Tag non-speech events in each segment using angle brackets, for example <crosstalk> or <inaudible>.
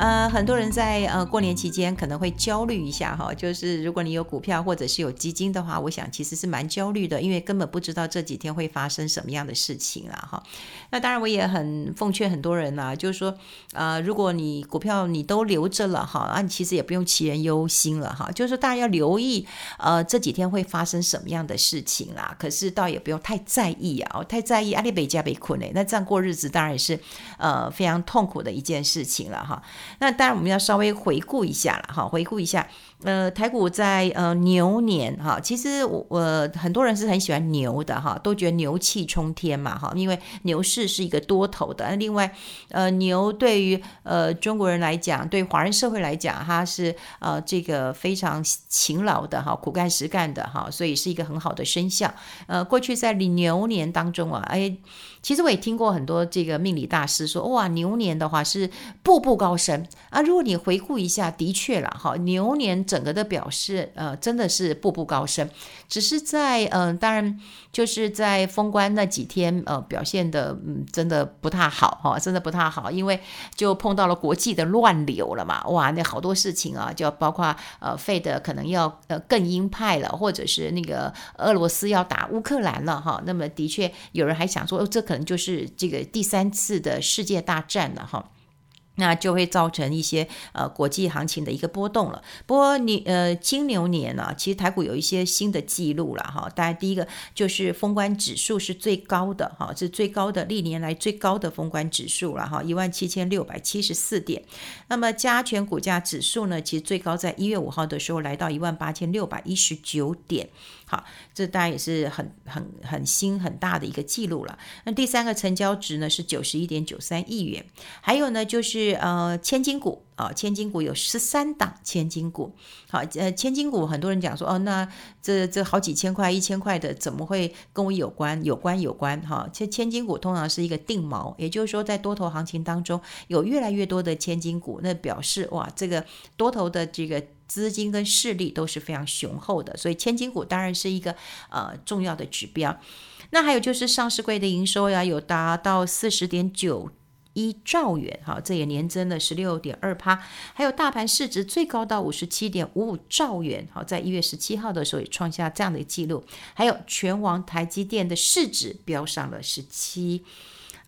呃，很多人在呃过年期间可能会焦虑一下哈，就是如果你有股票或者是有基金的话，我想其实是蛮焦虑的，因为根本不知道这几天会发生什么样的事情了哈。那当然，我也很奉劝很多人呐，就是说，呃，如果你股票你都留着了哈，啊，你其实也不用杞人忧心了哈，就是说大家要留意呃这几天会发生什么样的事情啦，可是倒也不用太在意啊，太在意阿里北加北困哎，那这样过日子当然也是呃非常痛苦的一件事情了哈。那当然，我们要稍微回顾一下了哈，回顾一下，呃，台股在呃牛年哈，其实我我很多人是很喜欢牛的哈，都觉得牛气冲天嘛哈，因为牛市是一个多头的。那另外，呃，牛对于呃中国人来讲，对华人社会来讲，它是呃这个非常勤劳的哈，苦干实干的哈，所以是一个很好的生肖。呃，过去在牛年当中啊，哎。其实我也听过很多这个命理大师说，哇，牛年的话是步步高升啊。如果你回顾一下，的确了，哈，牛年整个的表示，呃，真的是步步高升。只是在，嗯、当然就是在封关那几天，呃，表现的，嗯，真的不太好，哈，真的不太好，因为就碰到了国际的乱流了嘛，哇，那好多事情啊，就包括呃费的可能要呃更鹰派了，或者是那个俄罗斯要打乌克兰了，哈，那么的确有人还想说，哦，这。可能就是这个第三次的世界大战了哈。那就会造成一些呃国际行情的一个波动了。不过你呃金牛年呢、啊，其实台股有一些新的记录了哈。大家第一个就是封关指数是最高的哈，是最高的历年来最高的封关指数了哈，一万七千六百七十四点。那么加权股价指数呢，其实最高在一月五号的时候来到一万八千六百一十九点。好，这当然也是很很很新很大的一个记录了。那第三个成交值呢是九十一点九三亿元，还有呢就是。是呃，千金股啊、千金股有十三档千金股。好，呃，千金股很多人讲说，哦，那这这好几千块、一千块的，怎么会跟我有关？有关，有关哈。千、哦、千金股通常是一个定锚，也就是说，在多头行情当中，有越来越多的千金股，那表示哇，这个多头的这个资金跟势力都是非常雄厚的，所以千金股当然是一个呃重要的指标。那还有就是上市柜的营收呀，有达到四十点九。一兆元，哈，这也年增了十六点二趴，还有大盘市值最高到五十七点五五兆元，好，在一月十七号的时候也创下这样的记录，还有全网台积电的市值飙上了十七。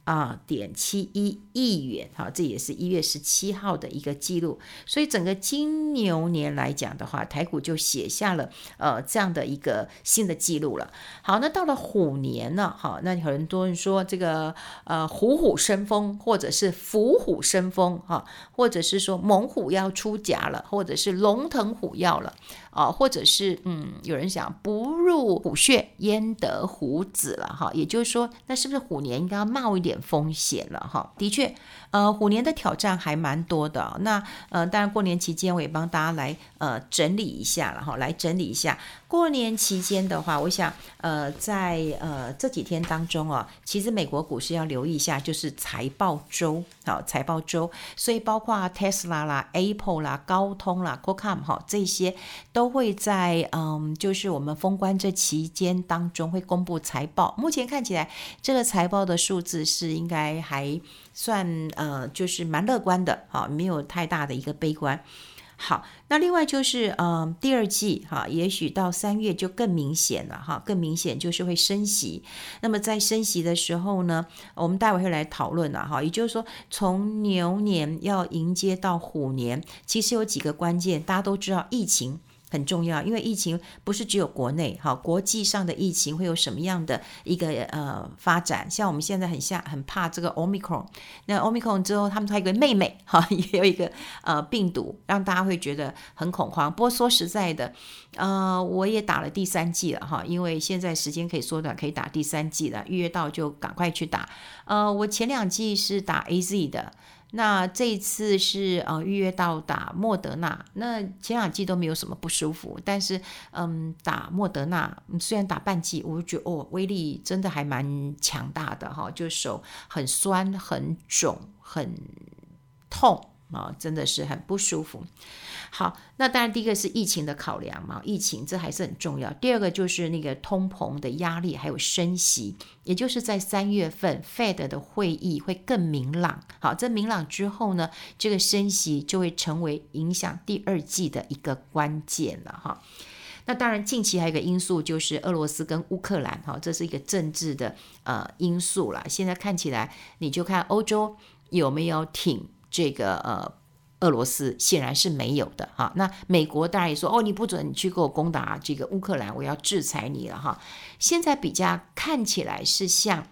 啊，点七一亿元，好，这也是一月十七号的一个记录。所以整个金牛年来讲的话，台股就写下了呃这样的一个新的记录了。好，那到了虎年呢，好，那很多人说这个呃虎虎生风，或者是伏虎生风，哈，或者是说猛虎要出柙了，或者是龙腾虎跃了。啊，或者是嗯，有人想不入虎穴焉得虎子了哈，也就是说，那是不是虎年应该要冒一点风险了哈？的确，呃，虎年的挑战还蛮多的。那呃，当然过年期间我也帮大家来呃整理一下了哈，来整理一下。过年期间的话，我想呃，在呃这几天当中啊，其实美国股市要留意一下，就是财报周，好，财报周，所以包括 Tesla 啦、Apple 啦、高通啦、Qualcomm 哈这些都。会在嗯，就是我们封关这期间当中会公布财报。目前看起来，这个财报的数字是应该还算呃，就是蛮乐观的，好，没有太大的一个悲观。好，那另外就是嗯，第二季哈，也许到三月就更明显了哈，更明显就是会升息。那么在升息的时候呢，我们待会会来讨论了哈。也就是说，从牛年要迎接到虎年，其实有几个关键，大家都知道疫情。很重要，因为疫情不是只有国内，哈，国际上的疫情会有什么样的一个呃发展？像我们现在很吓很怕这个 Omicron，那 Omicron 之后，他们还有一个妹妹，哈，<laughs> 也有一个呃病毒，让大家会觉得很恐慌。不过说实在的，呃，我也打了第三剂了，哈，因为现在时间可以缩短，可以打第三剂了，预约到就赶快去打。呃，我前两剂是打 AZ 的。那这一次是呃预约到打莫德纳，那前两季都没有什么不舒服，但是嗯打莫德纳虽然打半季，我就觉得哦威力真的还蛮强大的哈，就手很酸、很肿、很痛。啊，真的是很不舒服。好，那当然第一个是疫情的考量嘛，疫情这还是很重要。第二个就是那个通膨的压力，还有升息，也就是在三月份 Fed 的会议会更明朗。好，这明朗之后呢，这个升息就会成为影响第二季的一个关键了哈。那当然，近期还有一个因素就是俄罗斯跟乌克兰哈，这是一个政治的呃因素了。现在看起来，你就看欧洲有没有挺这个呃。俄罗斯显然是没有的哈，那美国当然也说哦，你不准去给我攻打这个乌克兰，我要制裁你了哈。现在比较看起来是像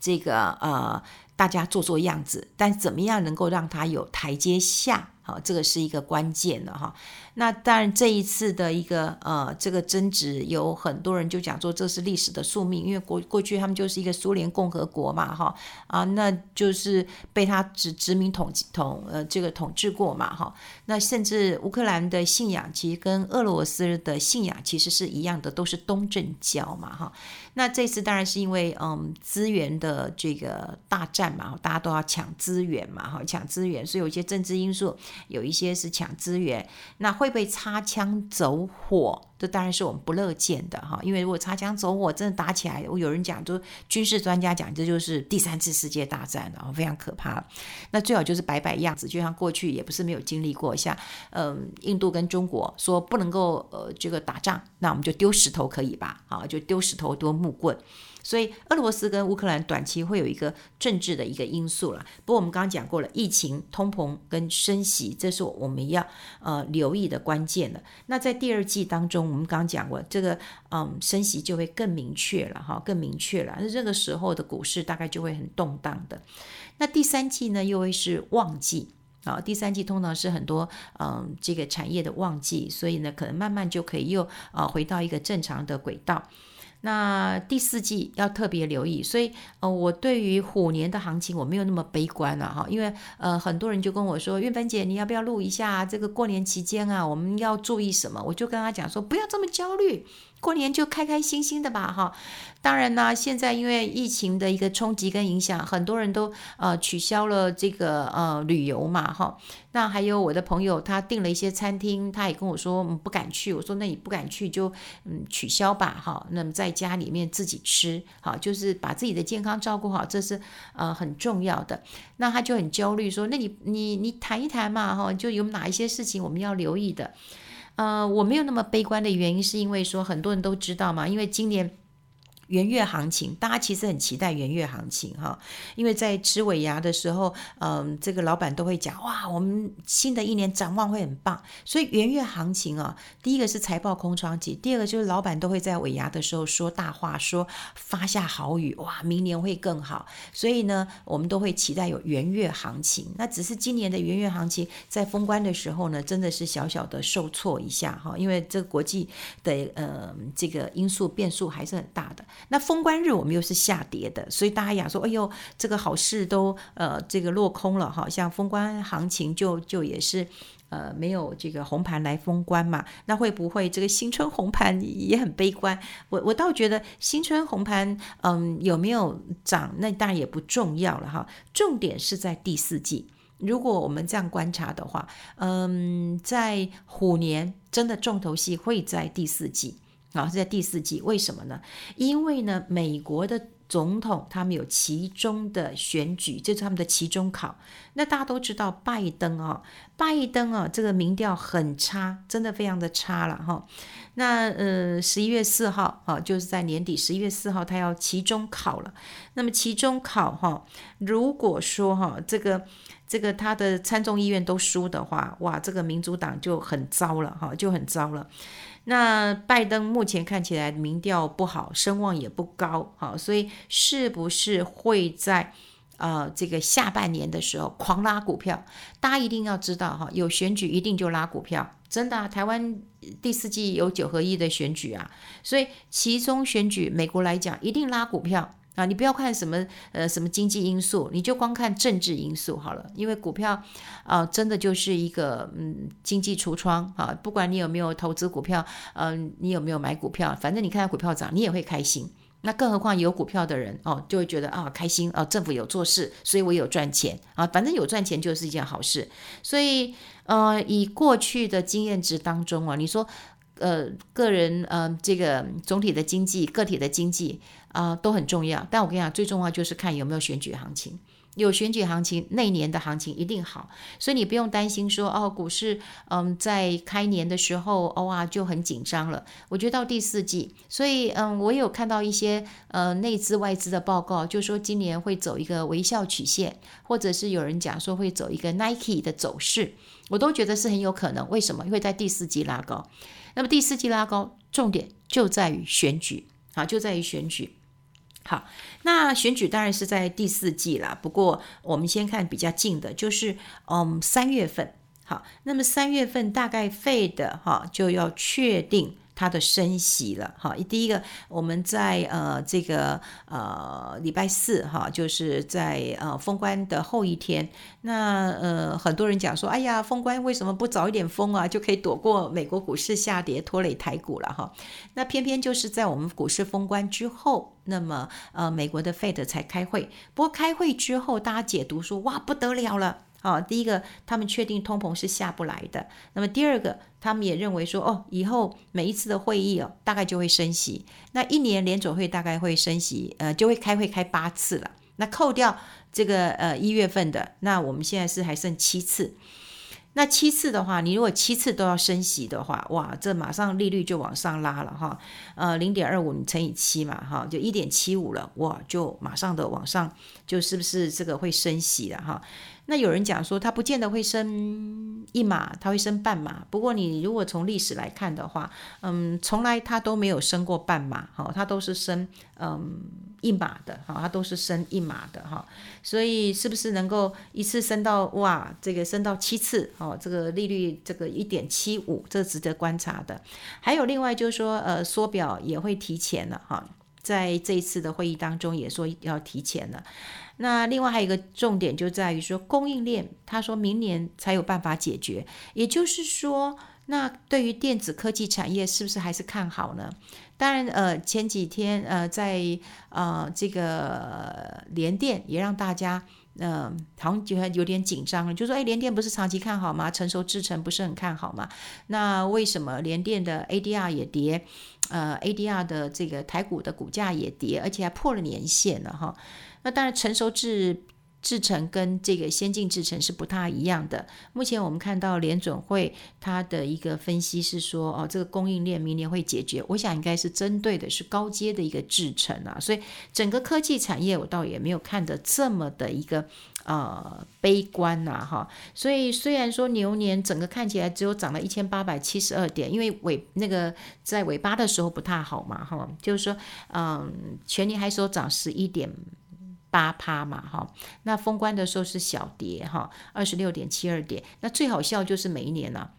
这个呃，大家做做样子，但怎么样能够让他有台阶下？好，这个是一个关键的哈。那当然，这一次的一个呃，这个争执，有很多人就讲说这是历史的宿命，因为过过去他们就是一个苏联共和国嘛，哈啊，那就是被他殖殖民统统呃这个统治过嘛，哈。那甚至乌克兰的信仰其实跟俄罗斯的信仰其实是一样的，都是东正教嘛，哈。那这次当然是因为嗯资源的这个大战嘛，大家都要抢资源嘛，哈，抢资源，所以有一些政治因素。有一些是抢资源，那会不会擦枪走火？这当然是我们不乐见的哈。因为如果擦枪走火真的打起来，我有人讲，就军事专家讲，这就是第三次世界大战了，非常可怕。那最好就是摆摆样子，就像过去也不是没有经历过，像嗯印度跟中国说不能够呃这个打仗，那我们就丢石头可以吧？啊，就丢石头丢木棍。所以，俄罗斯跟乌克兰短期会有一个政治的一个因素了。不过，我们刚刚讲过了，疫情、通膨跟升息，这是我们要呃留意的关键了。那在第二季当中，我们刚刚讲过，这个嗯升息就会更明确了哈，更明确了。那这个时候的股市大概就会很动荡的。那第三季呢，又会是旺季啊。第三季通常是很多嗯这个产业的旺季，所以呢，可能慢慢就可以又啊回到一个正常的轨道。那第四季要特别留意，所以呃，我对于虎年的行情我没有那么悲观了哈，因为呃，很多人就跟我说，韵芬姐，你要不要录一下这个过年期间啊，我们要注意什么？我就跟他讲说，不要这么焦虑。过年就开开心心的吧，哈！当然呢，现在因为疫情的一个冲击跟影响，很多人都呃取消了这个呃旅游嘛，哈。那还有我的朋友，他订了一些餐厅，他也跟我说，嗯，不敢去。我说那你不敢去就嗯取消吧，哈。那么在家里面自己吃，好，就是把自己的健康照顾好，这是呃很重要的。那他就很焦虑，说那你你你谈一谈嘛，哈，就有哪一些事情我们要留意的。呃，我没有那么悲观的原因，是因为说很多人都知道嘛，因为今年。元月行情，大家其实很期待元月行情哈，因为在吃尾牙的时候，嗯，这个老板都会讲哇，我们新的一年展望会很棒，所以元月行情啊，第一个是财报空窗期，第二个就是老板都会在尾牙的时候说大话，说发下豪语，哇，明年会更好，所以呢，我们都会期待有元月行情。那只是今年的元月行情在封关的时候呢，真的是小小的受挫一下哈，因为这个国际的呃这个因素变数还是很大的。那封关日我们又是下跌的，所以大家讲说，哎呦，这个好事都呃这个落空了哈，像封关行情就就也是呃没有这个红盘来封关嘛，那会不会这个新春红盘也很悲观？我我倒觉得新春红盘嗯有没有涨，那当然也不重要了哈，重点是在第四季，如果我们这样观察的话，嗯，在虎年真的重头戏会在第四季。啊，是在第四季，为什么呢？因为呢，美国的总统他们有期中的选举，这是他们的期中考。那大家都知道，拜登啊，拜登啊，这个民调很差，真的非常的差了哈。那呃，十一月四号啊，就是在年底十一月四号，他要期中考了。那么期中考哈，如果说哈，这个这个他的参众议院都输的话，哇，这个民主党就很糟了哈，就很糟了。那拜登目前看起来民调不好，声望也不高，好，所以是不是会在呃这个下半年的时候狂拉股票？大家一定要知道哈，有选举一定就拉股票，真的啊，台湾第四季有九合一的选举啊，所以其中选举美国来讲一定拉股票。啊，你不要看什么呃什么经济因素，你就光看政治因素好了。因为股票啊、真的就是一个嗯经济橱窗啊。不管你有没有投资股票，嗯、你有没有买股票，反正你看到股票涨，你也会开心。那更何况有股票的人哦，就会觉得啊开心啊，政府有做事，所以我有赚钱啊，反正有赚钱就是一件好事。所以呃，以过去的经验值当中啊，你说呃个人呃这个总体的经济、个体的经济啊、都很重要，但我跟你讲，最重要就是看有没有选举行情。有选举行情，那年的行情一定好，所以你不用担心说哦，股市嗯在开年的时候哇、哦、就很紧张了。我觉得到第四季，所以嗯我有看到一些呃内资外资的报告，就说今年会走一个微笑曲线，或者是有人讲说会走一个 Nike 的走势，我都觉得是很有可能。为什么？因为在第四季拉高，那么第四季拉高，重点就在于选举啊，就在于选举。好，那选举当然是在第四季啦。不过我们先看比较近的，就是嗯三月份。好，那么三月份大概费的哈就要确定。它的升息了，哈，第一个我们在呃这个呃礼拜四哈，就是在呃封关的后一天，那呃很多人讲说，哎呀，封关为什么不早一点封啊，就可以躲过美国股市下跌拖累台股了哈，那偏偏就是在我们股市封关之后，那么呃美国的 Fed 才开会，不过开会之后大家解读说，哇不得了了。好，第一个，他们确定通膨是下不来的。那么第二个，他们也认为说，哦，以后每一次的会议哦，大概就会升息。那一年联准会大概会升息，呃，就会开会开八次了。那扣掉这个呃一月份的，那我们现在是还剩七次。那七次的话，你如果七次都要升息的话，哇，这马上利率就往上拉了哈。呃，零点二五你乘以七嘛，哈，就一点七五了，哇，就马上的往上，就是不是这个会升息了哈？那有人讲说，它不见得会升一码，它会升半码。不过你如果从历史来看的话，嗯，从来它都没有升过半码，哈，它都是升嗯一码的，哈，它都是升一码的，哈。所以是不是能够一次升到哇，这个升到七次，哦，这个利率这个一点七五，这值得观察的。还有另外就是说，呃，缩表也会提前了，哈，在这一次的会议当中也说要提前了。那另外还有一个重点就在于说供应链，他说明年才有办法解决。也就是说，那对于电子科技产业是不是还是看好呢？当然，呃，前几天呃在呃这个联电也让大家、呃、好像觉得有点紧张了，就说哎，联电不是长期看好吗？成熟制程不是很看好吗？那为什么联电的 ADR 也跌？呃，ADR 的这个台股的股价也跌，而且还破了年限了哈。那当然，成熟制制程跟这个先进制程是不太一样的。目前我们看到联准会它的一个分析是说，哦，这个供应链明年会解决。我想应该是针对的是高阶的一个制程啊，所以整个科技产业我倒也没有看得这么的一个呃悲观呐、啊，哈。所以虽然说牛年整个看起来只有涨了一千八百七十二点，因为尾那个在尾巴的时候不太好嘛，哈，就是说，嗯，全年还说涨十一点。八趴嘛，哈，那封关的时候是小跌，哈，二十六点七二点。那最好笑就是每一年呢、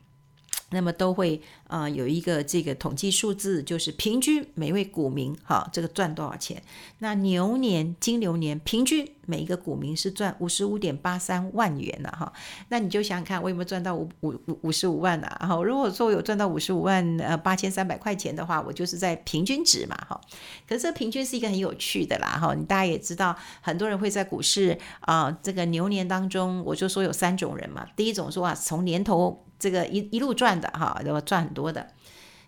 那么都会。啊、呃，有一个这个统计数字，就是平均每位股民哈，这个赚多少钱？那牛年金牛年平均每一个股民是赚五十五点八三万元了哈。那你就想想看，我有没有赚到五五五五十五万呢？哈，如果说我有赚到五十五万呃八千三百块钱的话，我就是在平均值嘛哈。可是这平均是一个很有趣的啦哈。你大家也知道，很多人会在股市啊、这个牛年当中，我就说有三种人嘛。第一种说啊，从年头。这个一一路赚的哈，然后？赚很多的。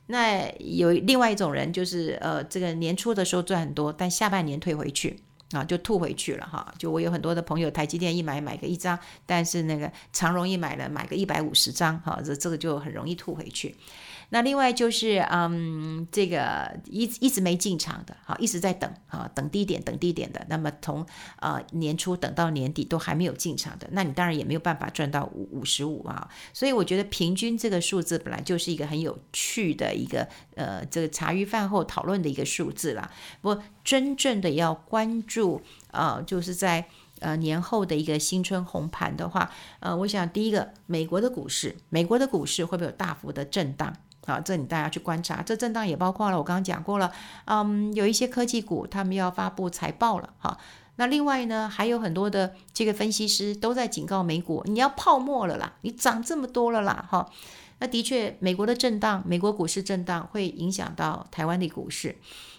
那有另外一种人，就是呃，这个年初的时候赚很多，但下半年退回去啊，就吐回去了哈。就我有很多的朋友，台积电一买买个一张，但是那个长荣一买了买个一百五十张，哈，这这个就很容易吐回去。那另外就是，嗯，这个一一直没进场的，哈，一直在等，啊，等低点，等低点的。那么从呃年初等到年底都还没有进场的，那你当然也没有办法赚到五五十五啊。所以我觉得平均这个数字本来就是一个很有趣的一个，呃，这个茶余饭后讨论的一个数字啦。不过真正的要关注，啊，就是在呃年后的一个新春红盘的话，呃，我想第一个，美国的股市，美国的股市会不会有大幅的震荡？好，这你大家去观察，这震荡也包括了我刚刚讲过了，嗯，有一些科技股他们要发布财报了，哈，那另外呢，还有很多的这个分析师都在警告美股，你要泡沫了啦，你涨这么多了啦，哈，那的确，美国的震荡，美国股市震荡会影响到台湾的股市。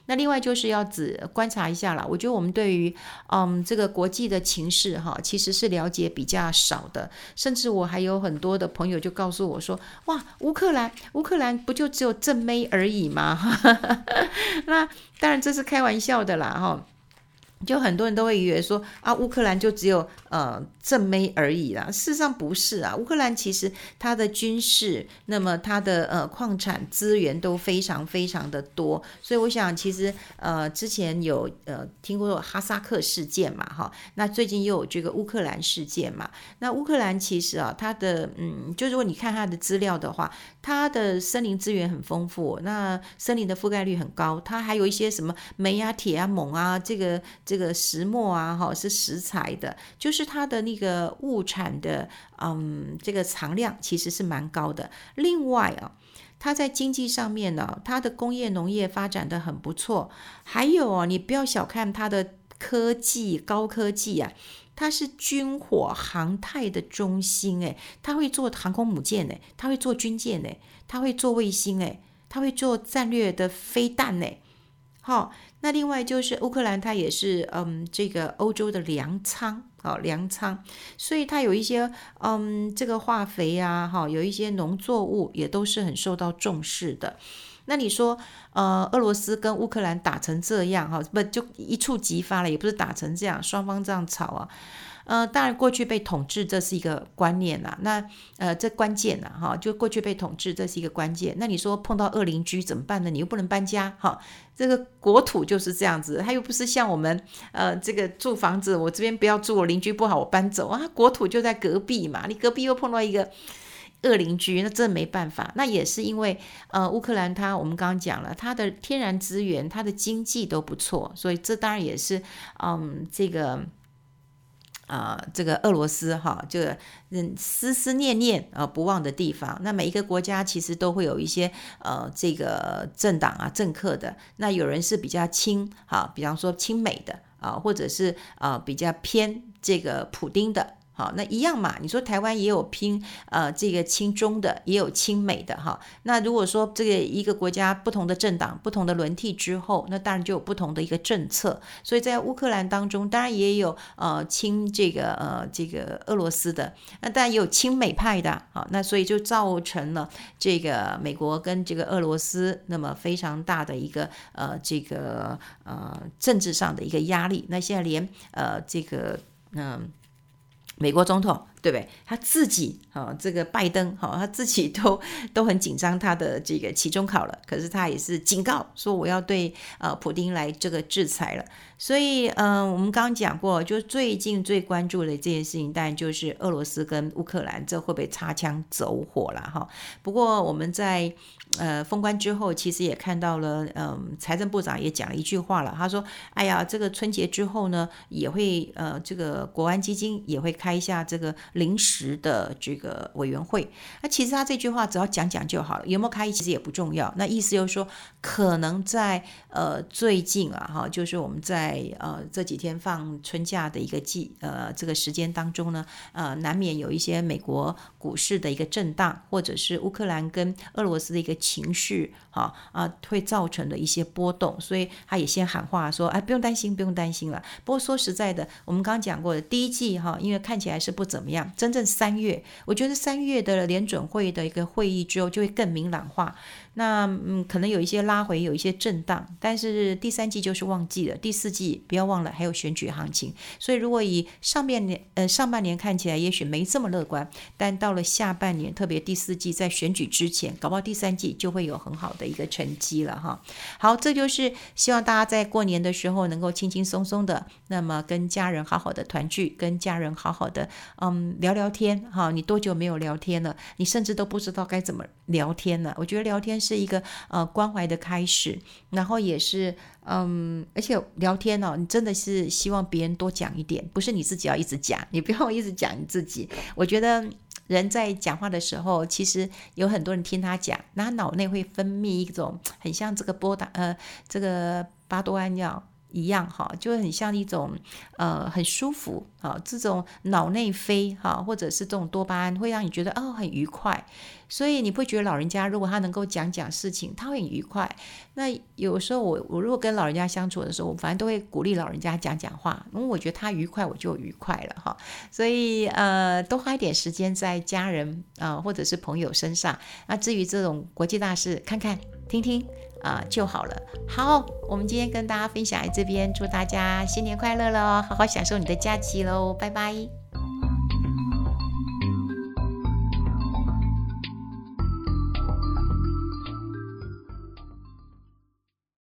那另外就是要只观察一下啦，我觉得我们对于嗯这个国际的情势哈，其实是了解比较少的，甚至我还有很多的朋友就告诉我说，哇，乌克兰乌克兰不就只有正妹而已吗？<laughs> 那当然这是开玩笑的啦哈。就很多人都会以为说啊，乌克兰就只有呃正妹而已啦。事实上不是啊，乌克兰其实它的军事，那么它的呃矿产资源都非常非常的多。所以我想，其实呃之前有呃听过哈萨克事件嘛，哈，那最近又有这个乌克兰事件嘛。那乌克兰其实啊，它的嗯，就如果你看它的资料的话，它的森林资源很丰富，那森林的覆盖率很高，它还有一些什么煤啊、铁啊、锰啊，这个。这个石墨啊，哈，是石材的，就是是它的那个物产的，嗯，这个藏量其实是蛮高的。另外啊，它在经济上面呢，它的工业农业发展的很不错。还有啊，你不要小看它的科技，高科技啊，它是军火航太的中心，诶，它会做航空母舰，诶，它会做军舰，诶，它会做卫星，诶，它会做战略的飞弹，诶，好。那另外就是乌克兰，它也是嗯，这个欧洲的粮仓，好粮仓，所以它有一些嗯，这个化肥啊，哈，有一些农作物也都是很受到重视的。那你说，呃，俄罗斯跟乌克兰打成这样，哈，不就一触即发了？也不是打成这样，双方这样吵啊。呃，当然，过去被统治这是一个观念呐。那呃，这关键呐，哈，就过去被统治这是一个关键。那你说碰到恶邻居怎么办呢？你又不能搬家，哈，这个国土就是这样子，它又不是像我们呃这个住房子，我这边不要住，我邻居不好，我搬走啊，国土就在隔壁嘛，你隔壁又碰到一个恶邻居，那真没办法。那也是因为呃，乌克兰它我们刚刚讲了，它的天然资源、它的经济都不错，所以这当然也是嗯这个。啊、这个俄罗斯哈，就嗯思思念念啊、不忘的地方。那每一个国家其实都会有一些呃这个政党啊政客的。那有人是比较亲哈，比方说亲美的啊，或者是啊、比较偏这个普丁的。好，那一样嘛。你说台湾也有拼呃这个亲中的，也有亲美的哈。那如果说这个一个国家不同的政党不同的轮替之后，那当然就有不同的一个政策。所以在乌克兰当中，当然也有呃亲这个呃这个俄罗斯的，那当然也有亲美派的。好，那所以就造成了这个美国跟这个俄罗斯那么非常大的一个呃这个呃政治上的一个压力。那现在连呃这个嗯。美国总统对不对？他自己啊，这个拜登哈，他自己都 <laughs> 都很紧张他的这个期中考了。可是他也是警告说，我要对呃普丁来这个制裁了。所以嗯、呃，我们刚刚讲过，就最近最关注的这件事情，当然就是俄罗斯跟乌克兰这会不会擦枪走火了哈？不过我们在。呃，封关之后，其实也看到了，嗯，财政部长也讲了一句话了，他说：“哎呀，这个春节之后呢，也会呃，这个国安基金也会开一下这个临时的这个委员会。那其实他这句话只要讲讲就好了，有没有开其实也不重要。那意思就是说，可能在呃最近啊，哈，就是我们在呃这几天放春假的一个季呃这个时间当中呢，呃，难免有一些美国股市的一个震荡，或者是乌克兰跟俄罗斯的一个。”情绪哈啊，会造成的一些波动，所以他也先喊话说：“哎，不用担心，不用担心了。”不过说实在的，我们刚刚讲过的第一季哈，因为看起来是不怎么样。真正三月，我觉得三月的联准会的一个会议之后，就会更明朗化。那嗯，可能有一些拉回，有一些震荡，但是第三季就是旺季了。第四季不要忘了还有选举行情，所以如果以上半年呃上半年看起来也许没这么乐观，但到了下半年，特别第四季在选举之前，搞不好第三季就会有很好的一个成绩了哈。好，这就是希望大家在过年的时候能够轻轻松松的，那么跟家人好好的团聚，跟家人好好的嗯聊聊天哈。你多久没有聊天了？你甚至都不知道该怎么聊天呢。我觉得聊天是。一个呃关怀的开始，然后也是嗯，而且聊天哦，你真的是希望别人多讲一点，不是你自己要一直讲，你不要一直讲你自己。我觉得人在讲话的时候，其实有很多人听他讲，那脑内会分泌一种很像这个波达呃这个巴多胺药。一样哈，就很像一种呃很舒服啊，这种脑内啡哈，或者是这种多巴胺会让你觉得哦很愉快，所以你不觉得老人家如果他能够讲讲事情，他会很愉快。那有时候我我如果跟老人家相处的时候，我反正都会鼓励老人家讲讲话，因为我觉得他愉快，我就愉快了哈。所以呃，多花一点时间在家人啊、或者是朋友身上。那至于这种国际大事，看看听听。啊、呃，就好了。好，我们今天跟大家分享在这边，祝大家新年快乐喽！好好享受你的假期喽，拜拜。